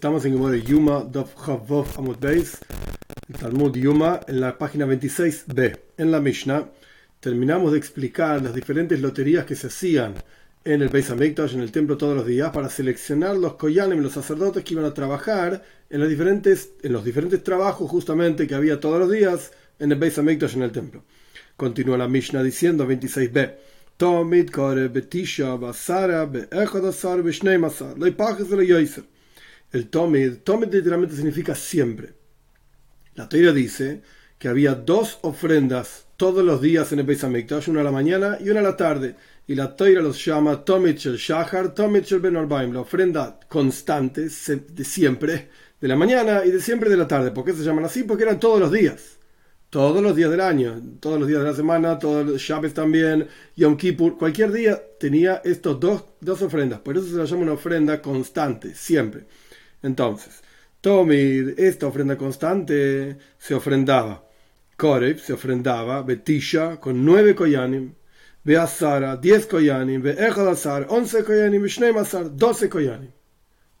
Estamos en Gemore Yuma Dov Chavov Amud Beis, el Talmud Yuma, en la página 26b. En la Mishnah terminamos de explicar las diferentes loterías que se hacían en el Beis Hamikdash, en el templo todos los días, para seleccionar los koyanim, los sacerdotes que iban a trabajar en los diferentes, trabajos justamente que había todos los días en el Beis Hamikdash, en el templo. Continúa la Mishnah diciendo 26b. Tomid kore betisha basara be'echadasar be'shneimasar lo ipaches lo yoiser el Tomid, Tomid literalmente significa siempre. La Torah dice que había dos ofrendas todos los días en el Beis Hamikdash, una a la mañana y una a la tarde. Y la Torah los llama Tomid Shel Shahar, Tomid Shel Ben Arbaim, la ofrenda constante de siempre, de la mañana y de siempre de la tarde. ¿Por qué se llaman así? Porque eran todos los días. Todos los días del año, todos los días de la semana, todos los Shabbat también, Yom Kippur, cualquier día tenía estos dos, dos ofrendas. Por eso se la llama una ofrenda constante, siempre. Entonces, Tomir, esta ofrenda constante, se ofrendaba. Koreb se ofrendaba, Betisha, con nueve koyanim, Beazara, diez koyanim, Beechadazar, once koyanim, Beshnemasar, doce koyanim.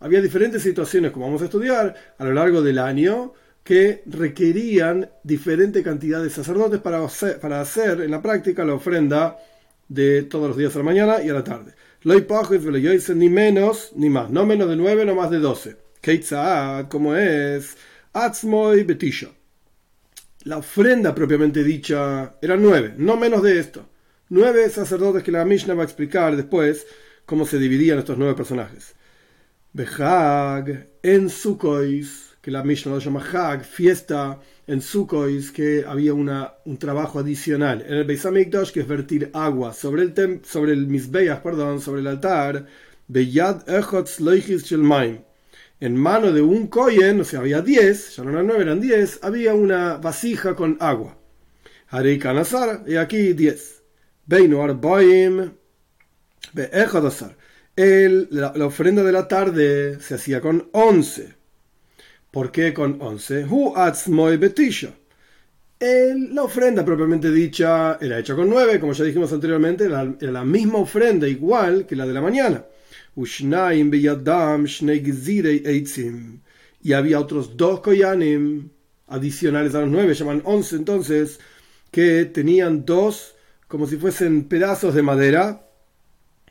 Había diferentes situaciones, como vamos a estudiar, a lo largo del año, que requerían diferente cantidad de sacerdotes para hacer, para hacer en la práctica la ofrenda de todos los días a la mañana y a la tarde. Lo ni menos ni más, no menos de nueve, no más de doce. Keitzad, como es Atzmoy Betisha. La ofrenda propiamente dicha era nueve, no menos de esto. Nueve sacerdotes que la Mishnah va a explicar después cómo se dividían estos nueve personajes. Behag en Sukois, que la Mishnah lo llama Hag, fiesta en Sukois, que había una, un trabajo adicional. En el Beis que es vertir agua sobre el, tem, sobre el Misbeach, perdón, sobre el altar. Beyad Echotz Loichis Shelmaim en mano de un kohen, o sea, había 10, ya no eran 9, eran 10, había una vasija con agua. Harei Kanazar, y aquí 10. Beinu Arbaim, Be'echadazar. La, la ofrenda de la tarde se hacía con 11. ¿Por qué con 11? Hu atzmoy betisha. La ofrenda propiamente dicha era hecha con 9, como ya dijimos anteriormente, era la misma ofrenda igual que la de la mañana. Y había otros dos koyanim adicionales a los nueve, llaman once entonces, que tenían dos como si fuesen pedazos de madera,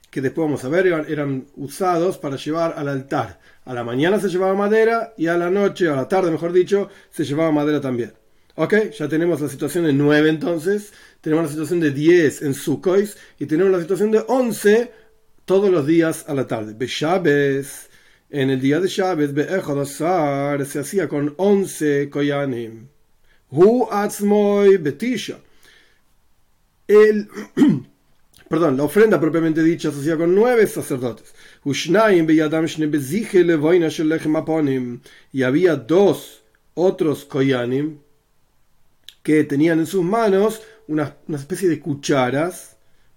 que después vamos a ver, eran, usados para llevar al altar. A la mañana se llevaba madera y a la noche, a la tarde mejor dicho, se llevaba madera también. Ok, ya tenemos la situación de nueve entonces, tenemos la situación de diez en Sukois y tenemos la situación de once todos los días a la tarde. Beshabes, en el día de Shabes, Be'echadasar, se hacía con 11 koyanim. Hu atzmoy betisha. El, perdón, la ofrenda propiamente dicha se hacía con nueve sacerdotes. Y había dos otros koyanim que tenían en sus manos una especie de cucharas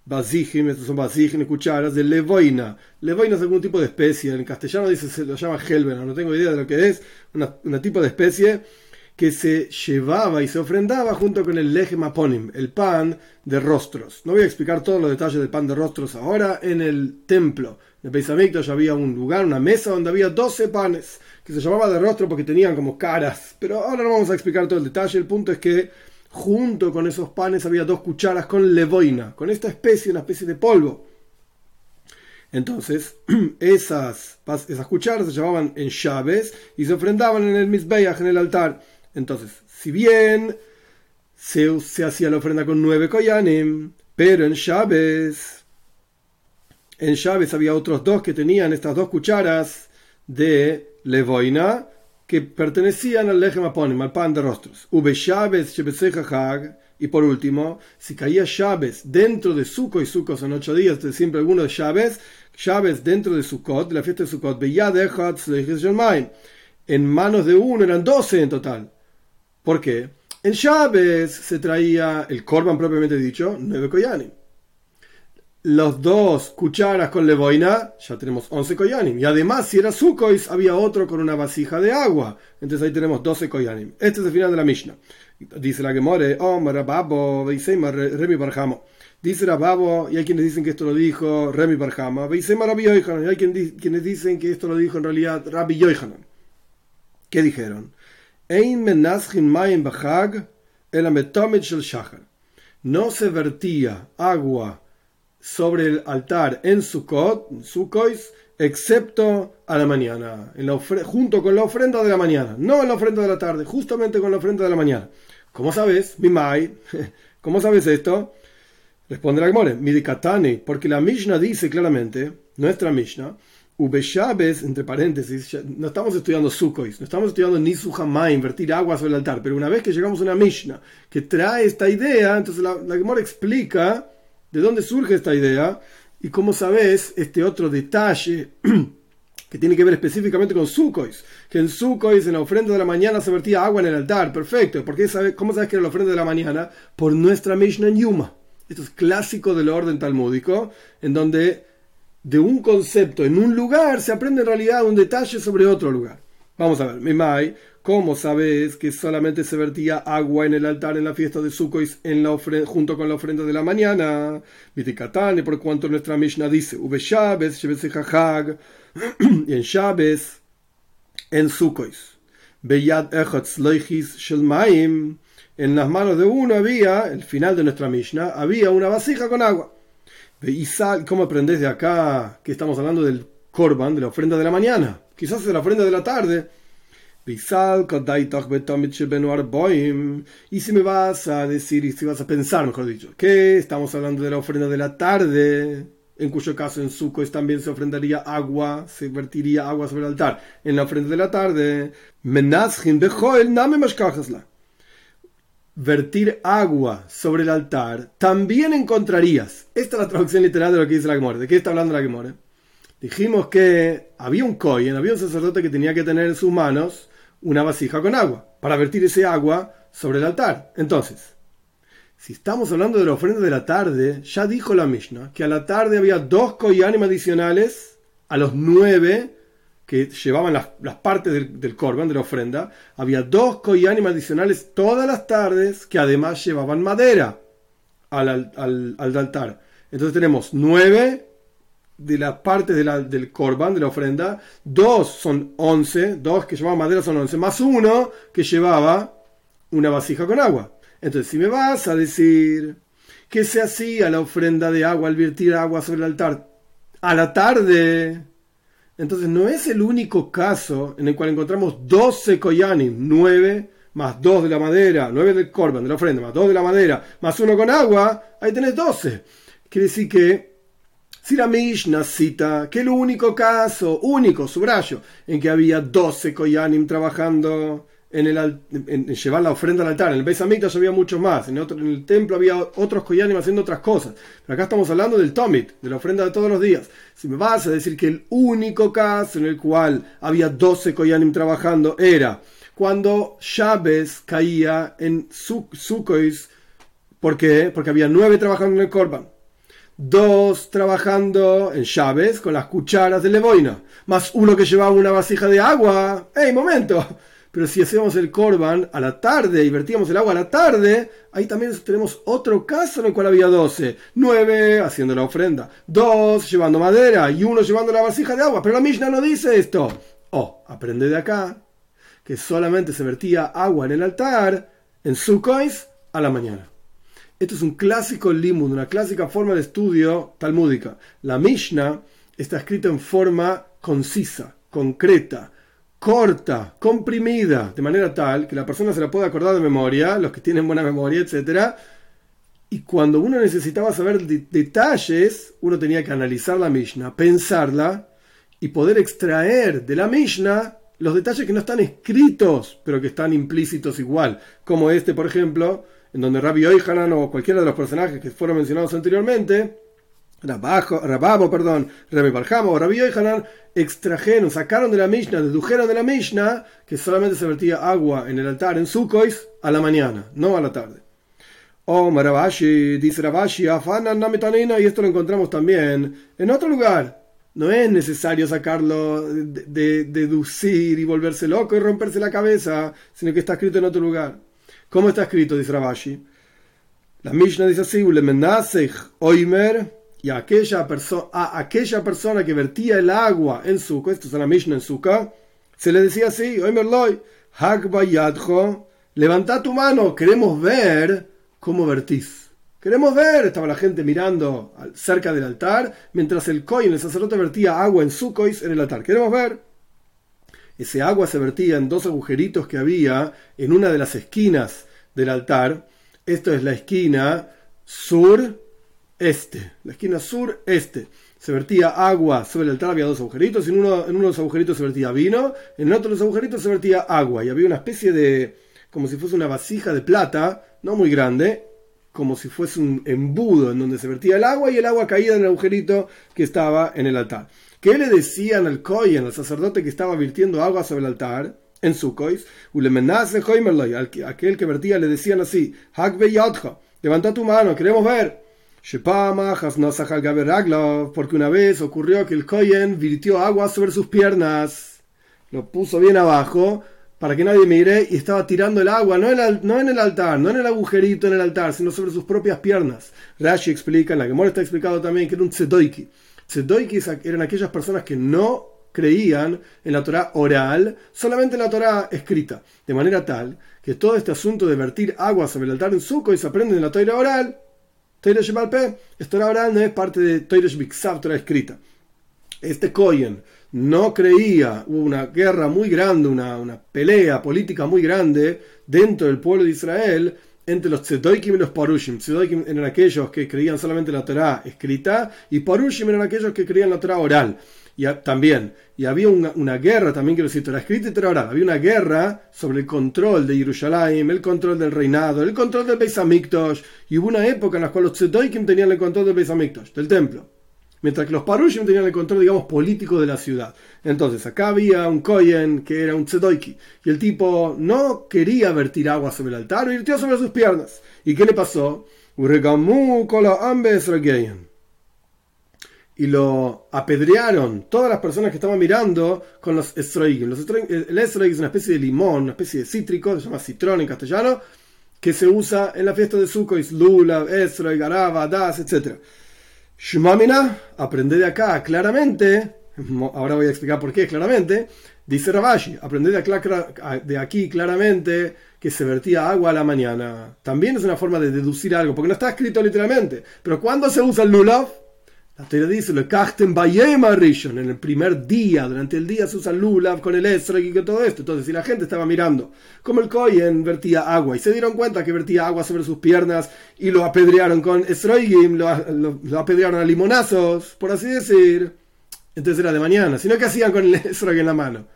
Basijim, estos son basijim, cucharas, de levoina. Levoina es algún tipo de especie, en castellano dice, se lo llama helvena, no tengo idea de lo que es, una, tipo de especie que se llevaba y se ofrendaba junto con el lejem aponim, el pan de rostros. No voy a explicar todos los detalles del pan de rostros ahora. En el templo de ya había un lugar, una mesa donde había 12 panes, que se llamaba de rostro porque tenían como caras. Pero ahora no vamos a explicar todo el detalle, el punto es que Junto con esos panes había dos cucharas con levoina, con esta especie, una especie de polvo. Entonces, esas, esas cucharas se llamaban en llaves y se ofrendaban en el Mizbeach, en el altar. Entonces, si bien se, se hacía la ofrenda con nueve koyanim, pero en llaves, en llaves había otros dos que tenían estas dos cucharas de levoina que pertenecían al Lechem Aponim, al pan de rostros. Y por último, si caía llaves dentro de Suco y Sukkot son ocho días, de siempre alguno de llaves, llaves dentro de Sukkot, de la fiesta de Sukkot, en manos de uno eran doce en total. ¿Por qué? En llaves se traía el Korban propiamente dicho, nueve koyanim los dos cucharas con levoina, ya tenemos 11 koyanim. Y además, si era sukois, había otro con una vasija de agua. Entonces ahí tenemos 12 koyanim. Este es el final de la Mishnah. Dice la Gemore, oh, Rababo, Remi Barjamo. Dice Rababo, y hay quienes dicen que esto lo dijo Remi Barjama. Y hay quienes dicen que esto lo dijo en realidad Rabbi Yoichanan. ¿Qué dijeron? Ein menashin mayim bachag el shel shachar. No se vertía agua sobre el altar en Sukkot, Sukkois, excepto a la mañana, en la junto con la ofrenda de la mañana, no en la ofrenda de la tarde, justamente con la ofrenda de la mañana. ¿Cómo sabes? Mimai. ¿Cómo sabes esto? Responde la Midikatani, porque la Mishnah dice claramente, nuestra Mishnah, Ubeshabes, entre paréntesis, no estamos estudiando Sukkois, no estamos estudiando ni invertir agua sobre el altar, pero una vez que llegamos a una Mishnah que trae esta idea, entonces la, la Gemora explica de dónde surge esta idea y cómo sabes este otro detalle que tiene que ver específicamente con Sukkois, que en Sukkois, en la ofrenda de la mañana, se vertía agua en el altar, perfecto, ¿Por sabe, ¿cómo sabes que era la ofrenda de la mañana? Por nuestra Mishnah Yuma. Esto es clásico del orden talmúdico, en donde de un concepto en un lugar se aprende en realidad un detalle sobre otro lugar. Vamos a ver, Mimai, ¿cómo sabes que solamente se vertía agua en el altar en la fiesta de Sukkot en la junto con la ofrenda de la mañana? Vitikatane, por cuanto nuestra Mishnah dice, Ube Shabes, y en Shabes, en Sukkot. Beyad Echotz Loichis Shelmaim, en las manos de uno había, el final de nuestra Mishnah, había una vasija con agua. Y ¿cómo aprendés de acá que estamos hablando del korban, de la ofrenda de la mañana? Quizás de la ofrenda de la tarde. Y si me vas a decir, y si vas a pensar, mejor dicho, que estamos hablando de la ofrenda de la tarde, en cuyo caso en Sukkot también se ofrendaría agua, se vertiría agua sobre el altar. En la ofrenda de la tarde, vertir agua sobre el altar, también encontrarías. Esta es la traducción literal de lo que dice la Gemora. ¿De qué está hablando la Gemora? Dijimos que había un kohen, había un sacerdote que tenía que tener en sus manos una vasija con agua para vertir ese agua sobre el altar. Entonces, si estamos hablando de la ofrenda de la tarde, ya dijo la Mishnah que a la tarde había dos koyanim adicionales a los nueve que llevaban las, partes del, del, de la ofrenda, había dos koyanim adicionales todas las tardes que además llevaban madera al, al, altar. Entonces tenemos nueve de las partes del korban, de la ofrenda, dos son once, dos que llevaban madera son once, más uno que llevaba una vasija con agua. Entonces, si me vas a decir que se hacía la ofrenda de agua al vertir agua sobre el altar a la tarde, entonces no es el único caso en el cual encontramos 12 koyanim, 9 más 2 de la madera, 9 del korban, de la ofrenda, más 2 de la madera, más 1 con agua, ahí tenés 12. Quiere decir que si la Mishnah cita que el único caso, único, subrayo, en que había 12 koyanim trabajando en, el, en, llevar la ofrenda al altar. En el Beis Hamikdash había muchos más. En, otro, en el templo había otros koyanim haciendo otras cosas. Pero acá estamos hablando del Tomit, de la ofrenda de todos los días. Si me vas a decir que el único caso en el cual había 12 koyanim trabajando era cuando Shabes caía en Sukkois. ¿Por qué? Porque había nueve trabajando en el Korban. Dos trabajando en llaves con las cucharas de Leboina. Más uno que llevaba una vasija de agua. ¡Ey, momento! Pero si hacíamos el korban a la tarde y vertíamos el agua a la tarde, ahí también tenemos otro caso en el cual había 12. 9 haciendo la ofrenda, 2 llevando madera y uno llevando la vasija de agua. Pero la Mishnah no dice esto. Oh, aprende de acá que solamente se vertía agua en el altar en Sukkois a la mañana. Esto es un clásico limud, una clásica forma de estudio talmúdica. La Mishnah está escrita en forma concisa, concreta, corta, comprimida, de manera tal que la persona se la pueda acordar de memoria, los que tienen buena memoria, etc. Y cuando uno necesitaba saber detalles, uno tenía que analizar la Mishnah, pensarla y poder extraer de la Mishnah los detalles que no están escritos, pero que están implícitos igual, como este, por ejemplo, en donde Rabbi Oihanan o cualquiera de los personajes que fueron mencionados anteriormente, Rababo, perdón, Rabbi Barjamo o Rabbi Yohanan extrajeron, sacaron de la Mishnah, dedujeron de la Mishnah que solamente se vertía agua en el altar en Sukkois a la mañana, no a la tarde. O Marabashi, dice Rabashi, Afanan Nametanina, y esto lo encontramos también en otro lugar. No es necesario sacarlo, de, deducir y volverse loco y romperse la cabeza, sino que está escrito en otro lugar. ¿Cómo está escrito? Dice Rabashi. La Mishnah dice así, Oimer, y a aquella, a aquella persona que vertía el agua en Sukkot, esto es la Mishnah en Sukkot, Se le decía así, Oimerloy, Hakbayadjo, levanta tu mano, queremos ver cómo vertís. Queremos ver, estaba la gente mirando cerca del altar, mientras el coin, el sacerdote, vertía agua en su cois en el altar. Queremos ver. Ese agua se vertía en dos agujeritos que había en una de las esquinas del altar. Esto es la esquina sur-este. La esquina sur-este. Se vertía agua sobre el altar, había dos agujeritos. En uno, en uno de los agujeritos se vertía vino, en el otro de los agujeritos se vertía agua. Y había una especie de, como si fuese una vasija de plata, no muy grande, como si fuese un embudo en donde se vertía el agua y el agua caía en el agujerito que estaba en el altar. ¿Qué le decían al Kohen, al sacerdote que estaba virtiendo agua sobre el altar? En su cois, aquel que vertía le decían así, levanta tu mano, queremos ver. Porque una vez ocurrió que el Kohen virtió agua sobre sus piernas, lo puso bien abajo para que nadie mire y estaba tirando el agua, no en, el, altar, no en el agujerito en el altar, sino sobre sus propias piernas. Rashi explica, en la Gemora está explicado también que era un tzedoiki. Tzedoiki eran aquellas personas que no creían en la Torah oral, solamente en la Torah escrita, de manera tal que todo este asunto de vertir agua sobre el altar en Sukkot y se aprende en la Torah oral. Torah Shemalpe, Torah oral no es parte de Torah Shbiksav, Torah escrita. Este Koyen no creía, hubo una guerra muy grande, una, una, pelea política muy grande dentro del pueblo de Israel entre los Tzedoikim y los Parushim. Tzedoikim eran aquellos que creían solamente en la Torah escrita y Parushim eran aquellos que creían la Torah oral. Y también, y había una, una, guerra, también quiero decir, Torah escrita y Torah oral, había una guerra sobre el control de Jerusalén, el control del reinado, el control del Beis Hamikdash, y hubo una época en la cual los Tzedoikim tenían el control del Beis Hamikdash, del templo mientras que los Parushim tenían el control, digamos, político de la ciudad. Entonces, acá había un Koyen que era un Tzedoiki, y el tipo no quería vertir agua sobre el altar, vertió sobre sus piernas. ¿Y qué le pasó? Y lo apedrearon todas las personas que estaban mirando con los estroigim. El estroig es una especie de limón, una especie de cítrico, se llama citrón en castellano, que se usa en la fiesta de Sukkot, lula, estroig, araba, das, etc. Shmamina, aprende de acá claramente, ahora voy a explicar por qué claramente, dice Rabashi, aprende de, aquí claramente que se vertía agua a la mañana. También es una forma de deducir algo, porque no está escrito literalmente. Pero cuando se usa el lulav, la teoría dice, lo en el primer día, durante el día se usa con el estreg y todo esto. Entonces, si la gente estaba mirando como el Koyen vertía agua y se dieron cuenta que vertía agua sobre sus piernas y lo apedrearon con estroigim, lo, lo, apedrearon a limonazos, por así decir, entonces era de mañana. Si no, ¿qué hacían con el estreg en la mano?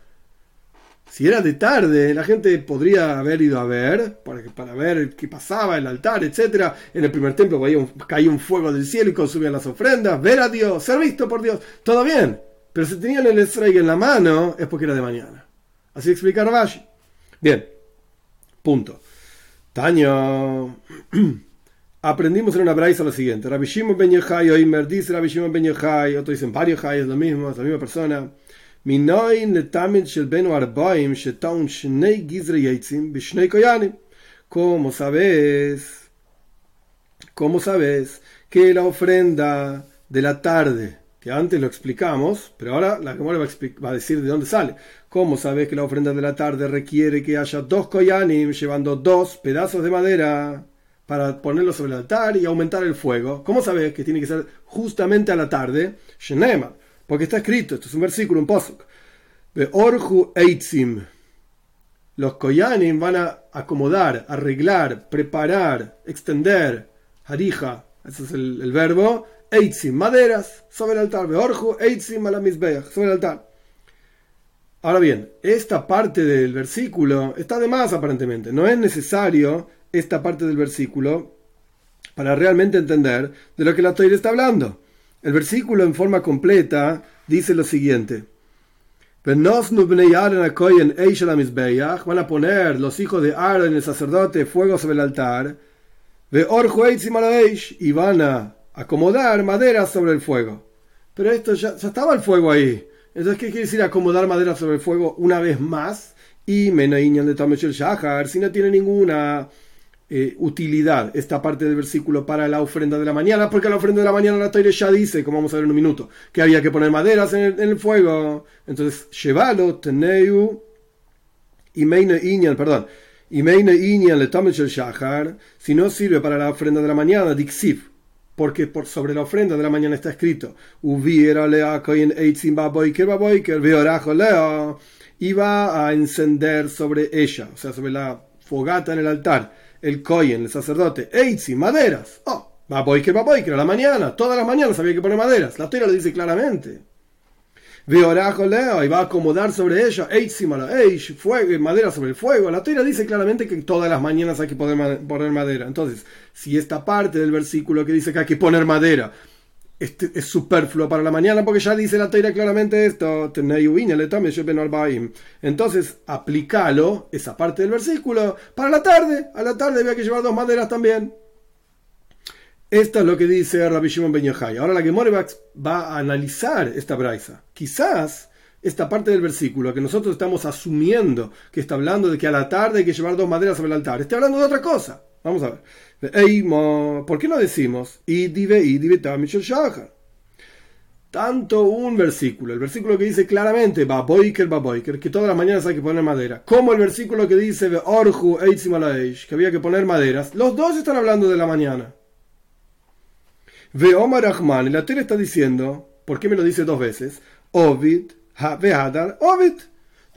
Si era de tarde, la gente podría haber ido a ver, para, para ver qué pasaba, el altar, etc. En el primer templo caía un, fuego del cielo y consumían las ofrendas, ver a Dios, ser visto por Dios, todo bien. Pero si tenían el estrella en la mano, es porque era de mañana. Así explica Rabashi. Bien, punto. Taño. Aprendimos en una braisa lo siguiente. Rabbi Shimon ben Yochai, Oimer dice Rabbi ben Yochai, otro dicen varios Jai, es lo mismo, es la misma persona. ¿Cómo sabes? ¿Cómo sabes que la ofrenda de la tarde, que antes lo explicamos, pero ahora la Gemara va a decir de dónde sale. ¿Cómo sabes que la ofrenda de la tarde requiere que haya dos koyanim llevando dos pedazos de madera para ponerlo sobre el altar y aumentar el fuego? ¿Cómo sabes que tiene que ser justamente a la tarde? Shenema porque está escrito, esto es un versículo, un posuk. Orju Eitzim. Los Koyanim van a acomodar, arreglar, preparar, extender. Harija, ese es el, verbo. Eitzim, maderas, sobre el altar. Orju Eitzim sobre el altar. Ahora bien, esta parte del versículo está de más aparentemente. No es necesario esta parte del versículo para realmente entender de lo que la Torah está hablando. El versículo en forma completa dice lo siguiente. Van a poner los hijos de Aaron, el sacerdote, fuego sobre el altar. Y van a acomodar madera sobre el fuego. Pero esto ya, estaba el fuego ahí. Entonces, ¿qué quiere decir acomodar madera sobre el fuego una vez más? Y de Shahar, si no tiene ninguna eh, utilidad esta parte del versículo para la ofrenda de la mañana, porque la ofrenda de la mañana la Torah ya dice, como vamos a ver en un minuto, que había que poner maderas en el, fuego. Entonces, llévalo, teneu, y meine iñan, perdón, y meine iñan le el shahar, si no sirve para la ofrenda de la mañana, dixiv, porque por sobre la ofrenda de la mañana está escrito, hubiera lea iba a encender sobre ella, o sea, sobre la fogata en el altar el Cohen, el sacerdote, Eitzi, maderas. Oh, va que va que a la mañana, todas las mañanas había que poner maderas. La Torah lo dice claramente. Leo y va a acomodar sobre ella, Eitzi, fuego, madera sobre el fuego. La Torah dice claramente que todas las mañanas hay que poner madera. Entonces, si esta parte del versículo que dice que hay que poner madera este es superfluo para la mañana porque ya dice la teira claramente esto. Entonces, aplicalo, esa parte del versículo, para la tarde. A la tarde había que llevar dos maderas también. Esto es lo que dice Rabbi Shimon Ben Yochai. Ahora la que va a analizar esta braisa. Quizás esta parte del versículo que nosotros estamos asumiendo que está hablando de que a la tarde hay que llevar dos maderas sobre el altar, está hablando de otra cosa. Vamos a ver. ¿Por qué no decimos tanto un versículo, el versículo que dice claramente que todas las mañanas hay que poner madera, como el versículo que dice que había que poner maderas, los dos están hablando de la mañana. Ve Omar Rahman, la tele está diciendo, ¿por qué me lo dice dos veces? Ovid, Ovid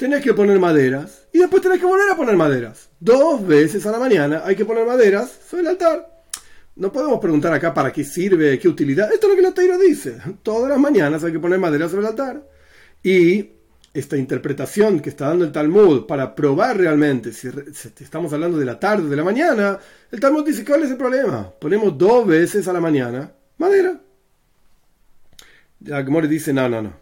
tenés que poner maderas y después tenés que volver a poner maderas. Dos veces a la mañana hay que poner maderas sobre el altar. No podemos preguntar acá para qué sirve, qué utilidad. Esto es lo que la Taira dice. Todas las mañanas hay que poner maderas sobre el altar. Y esta interpretación que está dando el Talmud para probar realmente si, estamos hablando de la tarde o de la mañana, el Talmud dice, ¿cuál es el problema? Ponemos dos veces a la mañana madera. Ya Gemore dice, no, no, no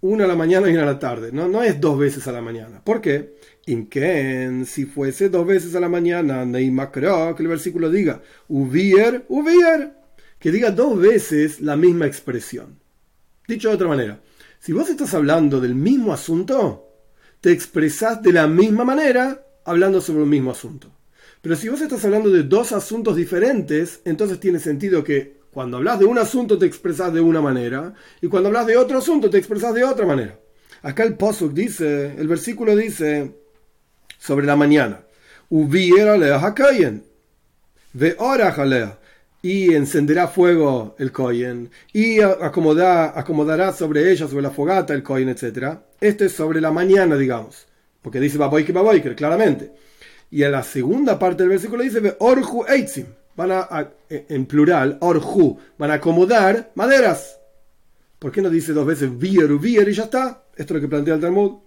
una a la mañana y una a la tarde. No, no es dos veces a la mañana. ¿Por qué? Inken, si fuese dos veces a la mañana, Neymar que el versículo diga, hubier, hubier, que diga dos veces la misma expresión. Dicho de otra manera, si vos estás hablando del mismo asunto, te expresás de la misma manera hablando sobre el mismo asunto. Pero si vos estás hablando de dos asuntos diferentes, entonces tiene sentido que cuando hablas de un asunto te expresas de una manera y cuando hablas de otro asunto te expresas de otra manera. Acá el posuk dice, el versículo dice sobre la mañana, ve y encenderá fuego el kohen y acomodará sobre ella, sobre la fogata el kohen, etc. Esto es sobre la mañana, digamos, porque dice baboiker, claramente. Y a la segunda parte del versículo dice, ve orhu eitzim van a, en plural, orju, van a acomodar maderas. ¿Por qué no dice dos veces vier, vier y ya está? Esto es lo que plantea el Talmud.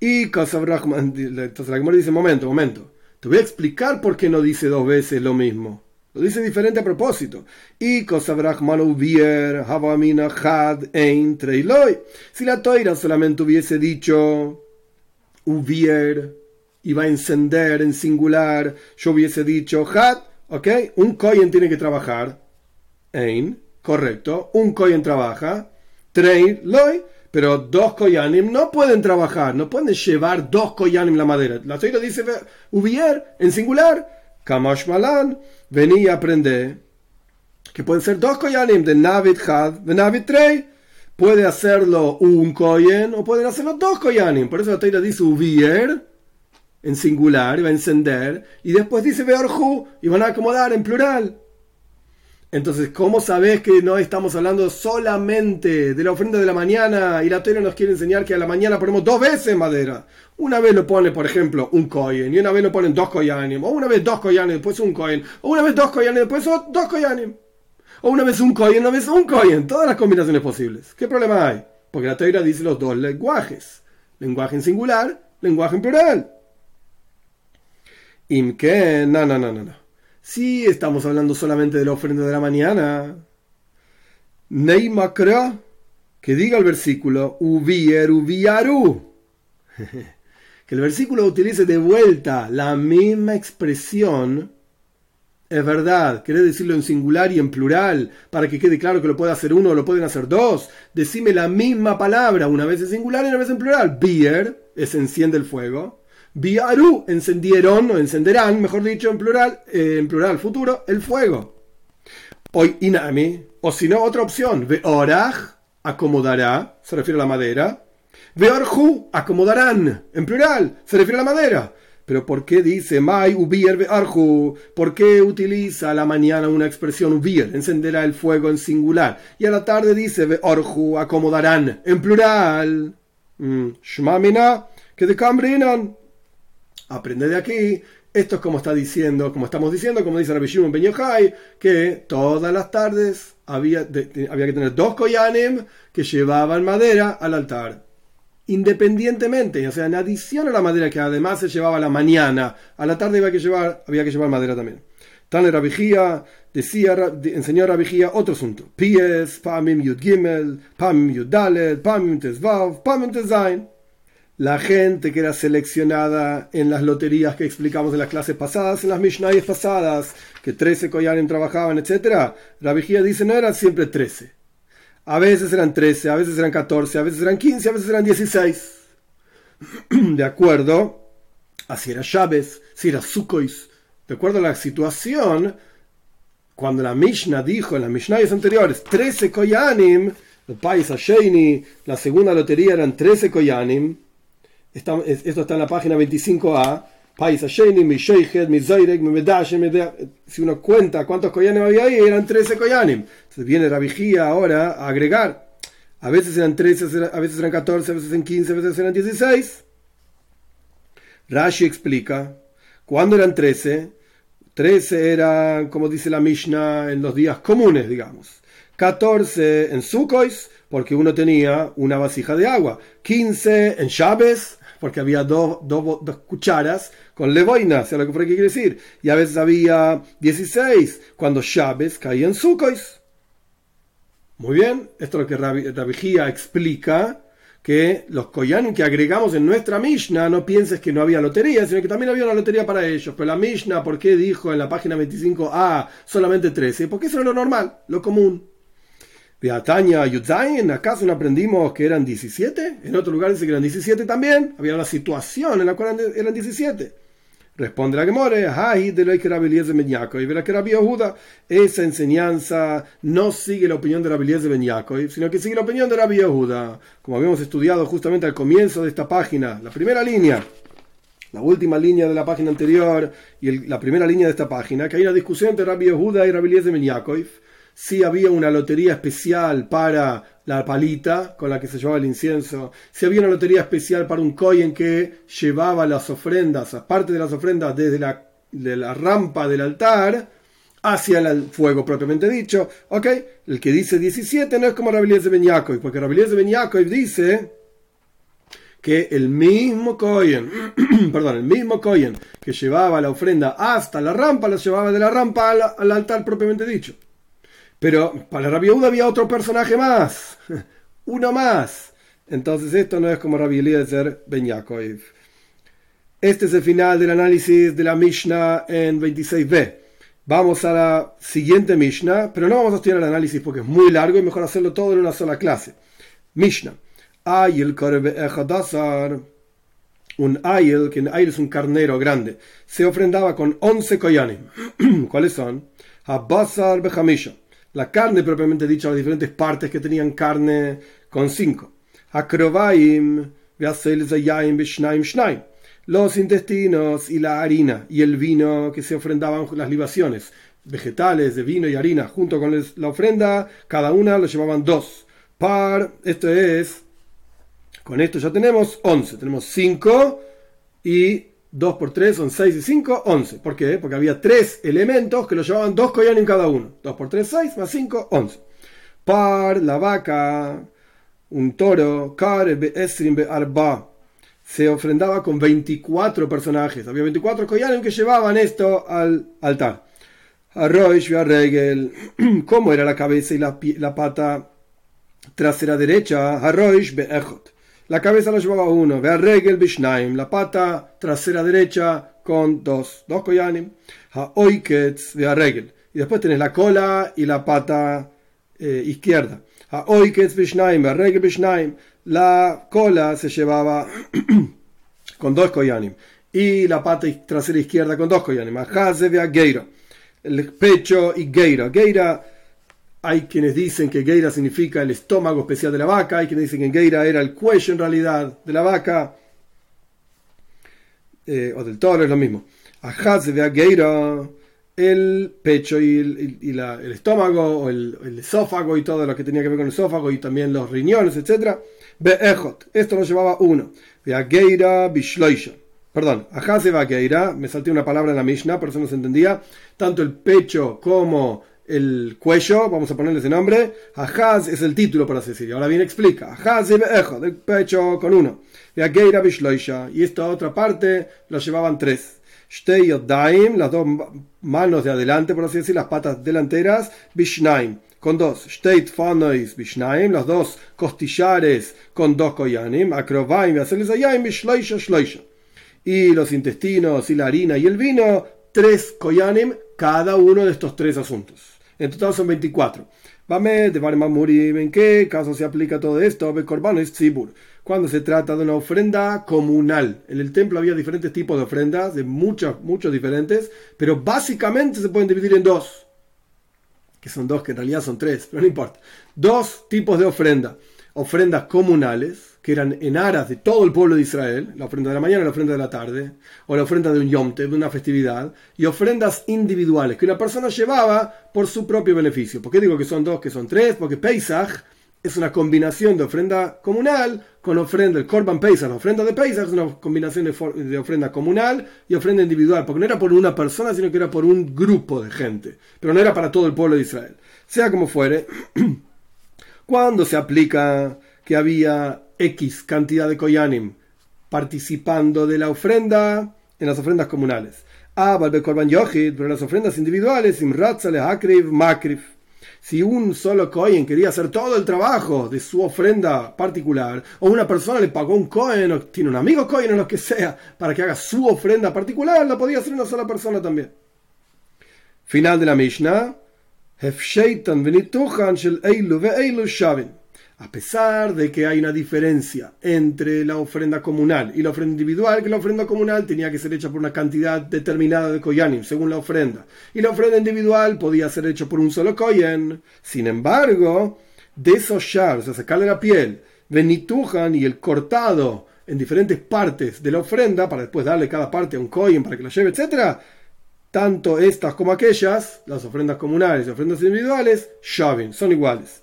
Y entonces la dice, momento, momento. Te voy a explicar por qué no dice dos veces lo mismo. Lo dice diferente a propósito. Y. Si la toira solamente hubiese dicho hubier, iba a encender en singular, yo hubiese dicho had, ¿Ok? Un Kohen tiene que trabajar. Ein, correcto. Un Kohen trabaja. Train, loy. Pero dos Koyanim no pueden trabajar, no pueden llevar dos Koyanim la madera. La Torah dice, hubier, en singular, Kamash Malan, venía a aprender que pueden ser dos Koyanim, de Navid Had, de Navid Trey. Puede hacerlo un Koyen o pueden hacerlo dos Koyanim. Por eso la Torah dice hubier, en singular va a encender, y después dice Beorju y van a acomodar en plural. Entonces, ¿cómo sabes que no estamos hablando solamente de la ofrenda de la mañana y la Torah nos quiere enseñar que a la mañana ponemos dos veces madera? Una vez lo pone, por ejemplo, un coin, y una vez lo ponen dos koyanim, o una vez dos koyanim, después un coin, o una vez dos koyanim, después dos koyanim, o una vez un coin, una vez un coin, todas las combinaciones posibles. ¿Qué problema hay? Porque la Torah dice los dos lenguajes, lenguaje en singular, lenguaje en plural. Imke, no, no, no, no, no. Si estamos hablando solamente de la ofrenda de la mañana. Neymakra, que diga el versículo, uvier, uviaru. que el versículo utilice de vuelta la misma expresión. Es verdad, querés decirlo en singular y en plural, para que quede claro que lo puede hacer uno o lo pueden hacer dos. Decime la misma palabra, una vez en singular y una vez en plural. Bier es enciende el fuego. Biaru, encendieron o encenderán, mejor dicho, en plural, eh, en plural futuro, el fuego. Hoy inami, o si no, otra opción, veoraj, acomodará, se refiere a la madera. Veorju, acomodarán, en plural, se refiere a la madera. Pero ¿por qué dice Mai ubier veorju? ¿Por qué utiliza a la mañana una expresión ubier, encenderá el fuego en singular? Y a la tarde dice veorju, acomodarán, en plural. Mm, que de cambrinan. Aprende de aquí esto es como está diciendo, como estamos diciendo, como dice Rabbi Shimon Ben que todas las tardes había, había que tener dos koyanim que llevaban madera al altar. Independientemente, o sea, en adición a la madera que además se llevaba a la mañana, a la tarde había que llevar, había que llevar madera también. Tan Rabijía decía, enseñó Rabijía otro asunto. Pies, Pamim Yud Gimel, Pamim Yud Dalet, Pamim Tezvav, Pamim Tezain la gente que era seleccionada en las loterías que explicamos en las clases pasadas, en las Mishnayes pasadas, que 13 Koyanim trabajaban, etc. La vigía dice no eran siempre 13. A veces eran 13, a veces eran 14, a veces eran 15, a veces eran 16. De acuerdo a si era Chávez, si era Sukhois. De acuerdo a la situación, cuando la Mishnah dijo en las Mishnayes anteriores 13 Koyanim, el país Asheni, la segunda lotería eran 13 Koyanim, esto está en la página 25a. Si uno cuenta cuántos koyanim había ahí, eran 13 koyanim. Entonces viene la ahora a agregar. A veces eran 13, a veces eran 14, a veces eran 15, a veces eran 16. Rashi explica, cuando eran 13, 13 eran, como dice la Mishnah, en los días comunes, digamos. 14 en Sukois, porque uno tenía una vasija de agua. 15 en Shabes, porque había dos, cucharas con levoina, sea lo que por aquí quiere decir. Y a veces había 16 cuando Chávez caía en Sukois. Muy bien, esto es lo que Rabijía explica que los koyanim que agregamos en nuestra Mishnah, no pienses que no había lotería, sino que también había una lotería para ellos. Pero la Mishnah, ¿por qué dijo en la página 25a solamente 13? Porque eso es lo normal, lo común. Beataña Yudzain, ¿acaso no aprendimos que eran 17? En otro lugar dice que eran 17 también. Había una situación en la cual eran 17. Responde la Gemore, de lo que y verá que Rabbi Yehuda, esa enseñanza no sigue la opinión de Rabbi de Ben sino que sigue la opinión de Rabbi Yehuda. Como habíamos estudiado justamente al comienzo de esta página, la primera línea, la última línea de la página anterior y la primera línea de esta página, que hay una discusión entre Rabbi Yehuda y Rabbi de si había una lotería especial para la palita con la que se llevaba el incienso, si había una lotería especial para un cohen que llevaba las ofrendas, aparte de las ofrendas desde la, de la rampa del altar hacia el fuego propiamente dicho. ¿Ok? El que dice 17 no es como Rabelías de Ben porque Rabelías de Ben dice que el mismo Cohen, perdón, el mismo Cohen que llevaba la ofrenda hasta la rampa, la llevaba de la rampa al altar propiamente dicho. Pero para Rabbi había otro personaje más, uno más. Entonces esto no es como Rabbi Eliezer Ben Yaakov. Este es el final del análisis de la Mishnah en 26b. Vamos a la siguiente Mishnah, pero no vamos a estudiar el análisis porque es muy largo y mejor hacerlo todo en una sola clase. Mishnah. Ayel Un ayel, que ayel es un carnero grande, se ofrendaba con 11 koyanim. ¿Cuáles son? Habasar Behamisha la carne propiamente dicha, las diferentes partes que tenían carne con cinco. Los intestinos y la harina y el vino que se ofrendaban las libaciones vegetales de vino y harina junto con la ofrenda, cada una lo llevaban dos. Par, esto es, con esto ya tenemos 11, tenemos 5 y 2 por 3 son 6 y 5, 11. ¿Por qué? Porque había tres elementos que lo llevaban dos en cada uno. 2 por 3, 6, más 5, 11. Par, la vaca, un toro, kar, esrim, arba. Se ofrendaba con 24 personajes. Había 24 koyanim que llevaban esto al altar. Arroish, regel. ¿Cómo era la cabeza y la, la pata trasera derecha? Arroish, be'echot la cabeza la llevaba uno, ve regel bishnaim, la pata trasera derecha con dos, dos koyanim, ha oiketz ve regel. Y después tenés la cola y la pata eh, izquierda. Ha oiketz bishnaim, ve regel bishnaim, la cola se llevaba con dos koyanim y la pata trasera izquierda con dos koyanim. Ahaze Geira. El pecho y Geira. Geira, hay quienes dicen que Geira significa el estómago especial de la vaca, hay quienes dicen que Geira era el cuello en realidad de la vaca, eh, o del toro, es lo mismo. Ahaze Geira el pecho y, el, estómago o el, esófago y todo lo que tenía que ver con el esófago y también los riñones, etc. Be'ejot, esto lo llevaba uno. Be'ageira bishloisha. Perdón, Ajase Geira, me salté una palabra en la Mishnah, por eso no se entendía. Tanto el pecho como el cuello, vamos a ponerle ese nombre. Ajaz es el título, por así decirlo. Ahora bien explica. Ajaz Be'ejot, el pecho con uno. Be'ageira bishloisha. Y esta otra parte lo llevaban tres. Shtei Daim, las dos manos de adelante, por así decir, las patas delanteras, Bishnaim, con dos. Shteit Fanois Bishnaim, los dos costillares con dos koyanim, Akrovaim, Ayayim, Bishloisha, Shloisha. Y los intestinos y la harina y el vino, tres koyanim, cada uno de estos tres asuntos. En total son 24. Vame, de Murim, ¿en qué caso se aplica todo esto? Bekorban es Tzibur cuando se trata de una ofrenda comunal. En el templo había diferentes tipos de ofrendas, de muchos, muchos diferentes, pero básicamente se pueden dividir en dos, que son dos, que en realidad son tres, pero no importa. Dos tipos de ofrenda. Ofrendas comunales, que eran en aras de todo el pueblo de Israel, la ofrenda de la mañana, la ofrenda de la tarde, o la ofrenda de un yomte, de una festividad, y ofrendas individuales, que una persona llevaba por su propio beneficio. ¿Por qué digo que son dos, que son tres? Porque Pesach es una combinación de ofrenda comunal con ofrenda, el Korban Pesach, la ofrenda de Pesach es una combinación de, ofrenda comunal y ofrenda individual, porque no era por una persona, sino que era por un grupo de gente, pero no era para todo el pueblo de Israel. Sea como fuere, cuando se aplica que había X cantidad de Koyanim participando de la ofrenda en las ofrendas comunales, ah, Korban Yochid, pero las ofrendas individuales, Imratzale, Akriv, Makriv si un solo Cohen quería hacer todo el trabajo de su ofrenda particular, o una persona le pagó un Cohen, o tiene un amigo Cohen o lo que sea, para que haga su ofrenda particular, la podía hacer una sola persona también. Final de la Mishnah. A pesar de que hay una diferencia entre la ofrenda comunal y la ofrenda individual, que la ofrenda comunal tenía que ser hecha por una cantidad determinada de koyanim, según la ofrenda, y la ofrenda individual podía ser hecha por un solo koyen. Sin embargo, desollar, o sea, sacarle la piel, venitujan y el cortado en diferentes partes de la ofrenda, para después darle cada parte a un koyen para que lo lleve, etc., tanto estas como aquellas, las ofrendas comunales y ofrendas individuales, son iguales.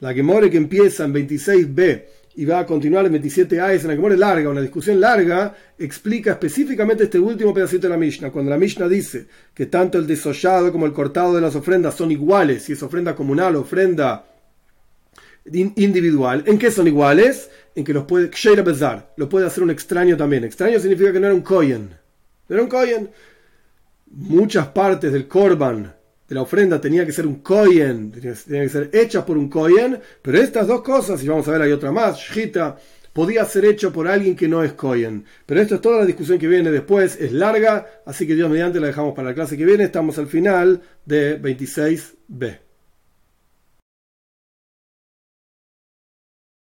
La Gemore que empieza en 26b y va a continuar en 27a es una Gemore larga, una discusión larga, explica específicamente este último pedacito de la Mishnah. Cuando la Mishnah dice que tanto el desollado como el cortado de las ofrendas son iguales, si es ofrenda comunal o ofrenda individual, ¿en qué son iguales? En que los puede, lo puede hacer un extraño también. Extraño significa que no era un kohen. No era un kohen. Muchas partes del korban de la ofrenda tenía que ser un kohen, tenía que ser hecha por un kohen, pero estas dos cosas, y vamos a ver hay otra más, shita, podía ser hecho por alguien que no es kohen. Pero esto es toda la discusión que viene después, es larga, así que Dios mediante la dejamos para la clase que viene, estamos al final de 26b.